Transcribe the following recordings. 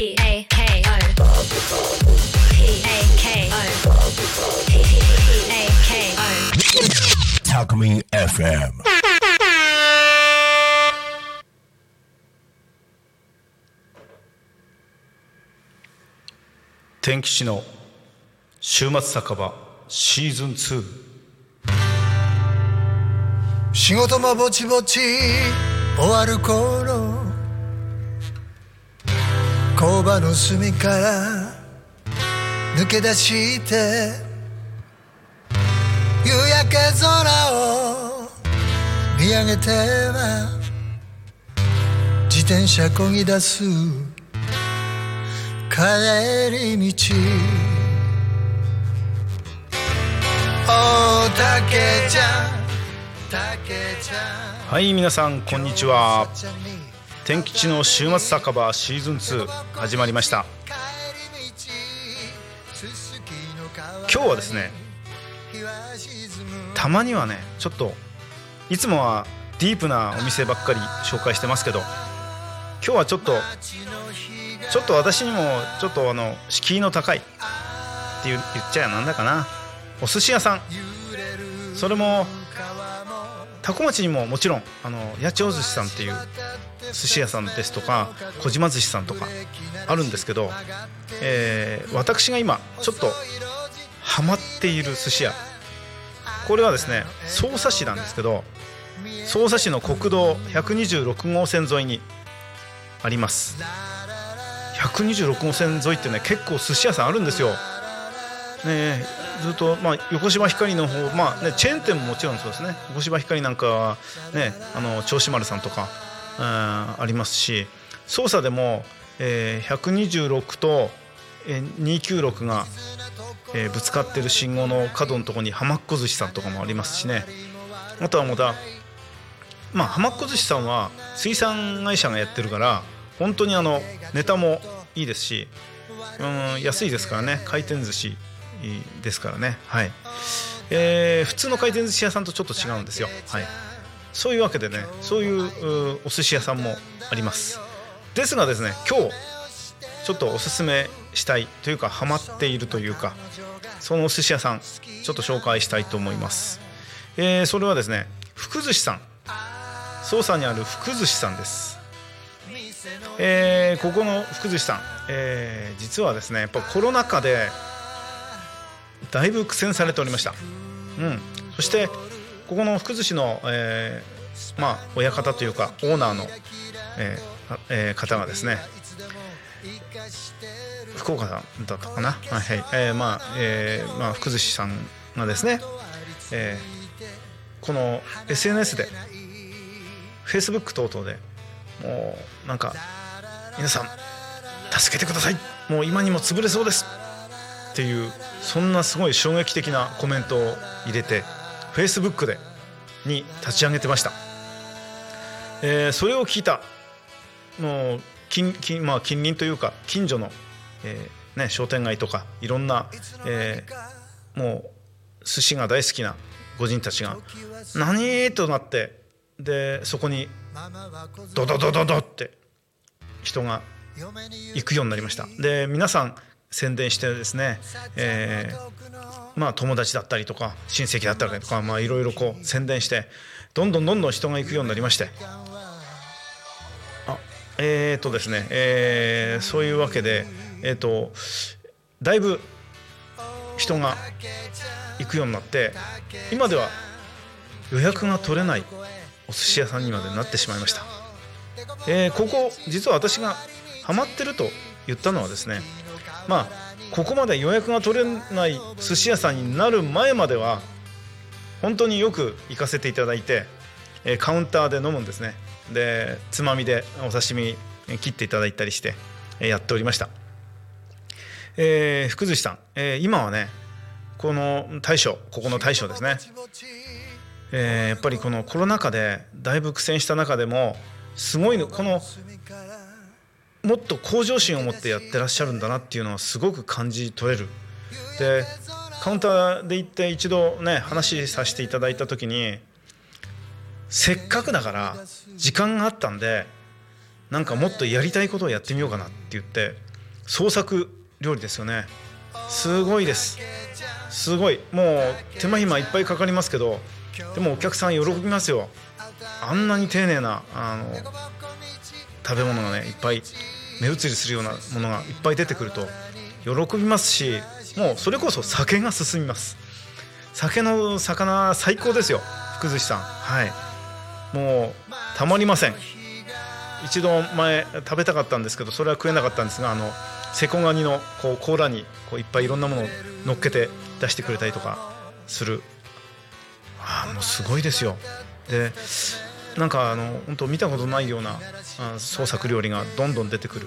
P A K O P A K O P A K O Talkme FM. 天吉の週末酒場シーズン2仕事もぼちぼち終わる頃工場の隅から抜け出して夕焼け空を見上げては自転車こぎ出す帰り道。おたけちゃんたけちゃん。はい皆さんこんにちは。天吉の週末酒場シーズン2始まりました。今日はですねたまにはねちょっといつもはディープなお店ばっかり紹介してますけど今日はちょっとちょっと私にもちょっとあの敷居の高いって言っちゃなんだかなお寿司屋さん。それも多古町にももちろんあの八千代寿司さんっていう寿司屋さんですとか小島寿司さんとかあるんですけど、えー私が今ちょっとハマっている寿司屋これはですね匝瑳市なんですけど匝瑳市の国道126号線沿いにあります。126号線沿いってね結構寿司屋さんあるんですよ。ねずっと、まあ、横芝光の方、まあね、チェーン店ももちろんそうですね。横芝光なんかは、ね、あの銚子丸さんとか、うんありますし操作でも、えー126と、えー296が、えーぶつかってる信号の角のところに浜っ子寿司さんとかもありますしね。あとはまたまあ浜っ子寿司さんは水産会社がやってるから本当にあのネタもいいですし、うん、安いですからね。回転寿司。ですからね。はい、えー普通の回転寿司屋さんとちょっと違うんですよ。はい。そういうわけでねそういうお寿司屋さんもあります。ですがですね今日ちょっとおすすめしたいというかハマっているというかそのお寿司屋さんちょっと紹介したいと思います、えーそれはですね福寿司さん。捜査にある福寿司さんです。えーここの福寿司さん、えー実はですねやっぱコロナ禍でだいぶ苦戦されておりました、うん、そしてここの福寿司の、えーまあ親方というかオーナーの、えーえー方がですね福岡さんだったかな？はい、はい。えーまあえーまあ、福寿司さんがですね、えーこの SNS で Facebook 等々でもうなんか皆さん助けてください。もう今にも潰れそうです。っていうそんなすごい衝撃的なコメントを入れて Facebook でに立ち上げてました、えーそれを聞いたもう近近,、まあ、近隣というか近所の、えーね、商店街とかいろんな、えーもう寿司が大好きな御人たちが「何?」となってでそこにドドドドドって人が行くようになりましたで皆さん宣伝してですね、えーまあ友達だったりとか親戚だったりとかいろいろこう宣伝してどんどんどんどん人が行くようになりまして。あえー、とですね、えーそういうわけでえー、とだいぶ人が行くようになって今では予約が取れないお寿司屋さんにまでなってしまいました、えーここ実は私がハマってると言ったのはですねまあここまで予約が取れない寿司屋さんになる前までは本当によく行かせていただいて、えカウンターで飲むんですね。でつまみでお刺身切っていただいたりして、えやっておりました、えー福寿司さん、えー今はねこの大将ここの大将ですね、えーやっぱりこのコロナ禍でだいぶ苦戦した中でもすごいのこのもっと向上心を持ってやってらっしゃるんだなっていうのはすごく感じ取れる。でカウンターで行って一度ね話させていただいた時にせっかくだから時間があったんでなんかもっとやりたいことをやってみようかなって言って創作料理ですよね。すごいです。すごい。もう手間暇いっぱいかかりますけどでもお客さん喜びますよ。あんなに丁寧なあの食べ物がねいっぱい目移りするようなものがいっぱい出てくると喜びますしもうそれこそ酒が進みます。酒の魚最高ですよ福寿司さん。はい。もうたまりません。一度前食べたかったんですけどそれは食えなかったんですがあのセコガニのこう甲羅にこういっぱいいろんなものを乗っけて出してくれたりとかする。ああもうすごいですよ。でなんかあの本当見たことないような創作料理がどんどん出てくる。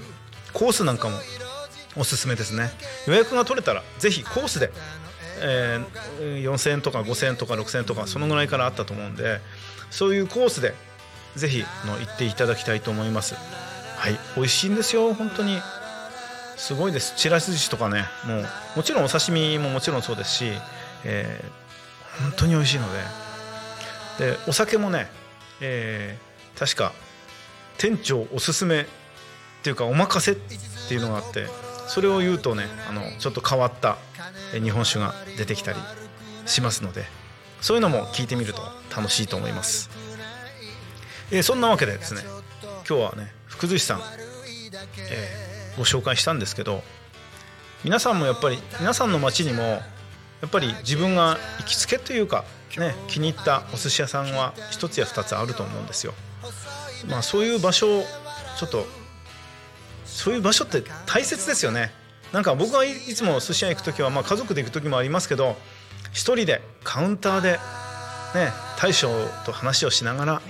コースなんかもおすすめですね。予約が取れたらぜひコースで、えー、4000円とか5000円とか6000円とかそのぐらいからあったと思うんでそういうコースでぜひの行っていただきたいと思います。はい。美味しいんですよ。本当に。すごいです。ちらし寿司とかね。もうもちろんお刺身ももちろんそうですし、えー、本当に美味しいので。でお酒もね、えー、確か店長おすすめっていうかお任せっていうのがあってそれを言うとねあのちょっと変わった日本酒が出てきたりしますのでそういうのも聞いてみると楽しいと思います、えー、そんなわけでですね今日はね福寿司さん、えーご紹介したんですけど皆さんもやっぱり皆さんの街にもやっぱり自分が行きつけというか、ね、気に入ったお寿司屋さんは1つや2つあると思うんですよ。まあ、そういう場所をちょっとそういう場所って大切ですよね。なんか僕はいつも寿司屋行く時は、まあ、家族で行く時もありますけど1人でカウンターで、ね、大将と話をしながら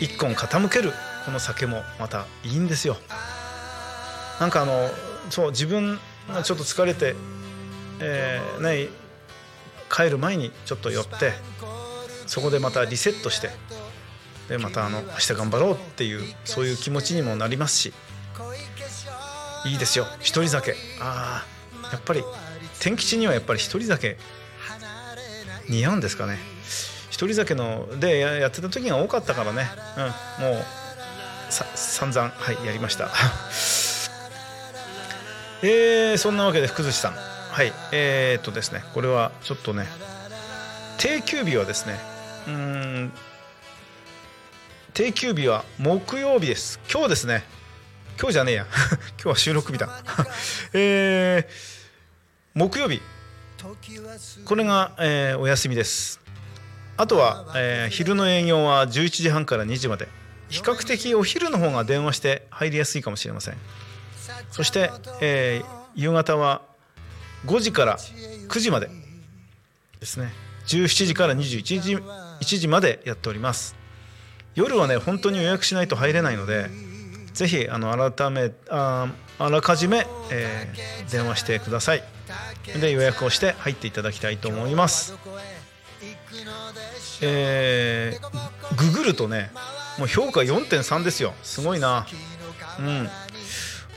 一本傾けるこの酒もまたいいんですよ。なんかあのそう自分がちょっと疲れて、えーね、帰る前にちょっと寄ってそこでまたリセットしてでまたあの明日頑張ろうっていうそういう気持ちにもなりますしいいですよ。一人酒。ああやっぱり天吉にはやっぱり一人酒似合うんですかね。一人酒のでやってた時が多かったからね、うん、もうさ散々はいやりました。えー、そんなわけで福寿司さん。はいえー、っとですねこれはちょっとね定休日はですねうん定休日は木曜日です。今日ですね。今日じゃねえや。今日は収録日だ。えー、木曜日。これが、えー、お休みです。あとは、えー、昼の営業は11時半から2時まで。比較的お昼の方が電話して入りやすいかもしれません。そして、えー、夕方は5時から9時までですね。17時から21時 ,1 時までやっております。夜はね本当に予約しないと入れないのでぜひあの改めああらかじめ、えー、電話してください。で予約をして入っていただきたいと思います。えー、ググるとねもう評価4.3ですよ。すごいな。うん。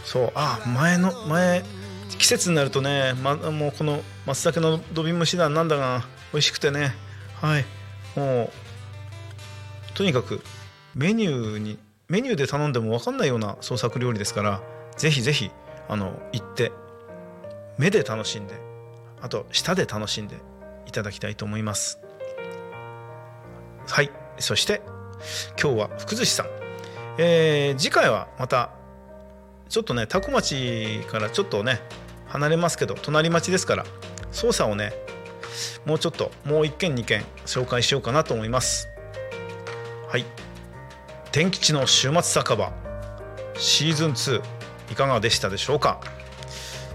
そうあ前の前季節になるとね、ま、もうこの松茸の土瓶蒸しだなんだが美味しくてね。はい。もうとにかくメニューにメニューで頼んでも分かんないような創作料理ですからぜひぜひあの行って目で楽しんであと舌で楽しんでいただきたいと思います。はい。そして今日は福寿司さん、えー、次回はまたちょっとね多古町からちょっとね離れますけど隣町ですから操作をねもうちょっともう1件2件紹介しようかなと思います。はい。天吉の週末酒場。シーズン2いかがでしたでしょうか？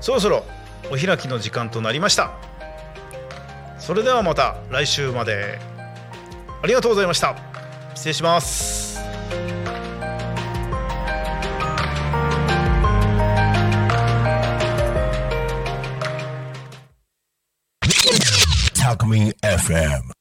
そろそろお開きの時間となりました。それではまた来週まで。ありがとうございました。失礼します。Alchemy FM.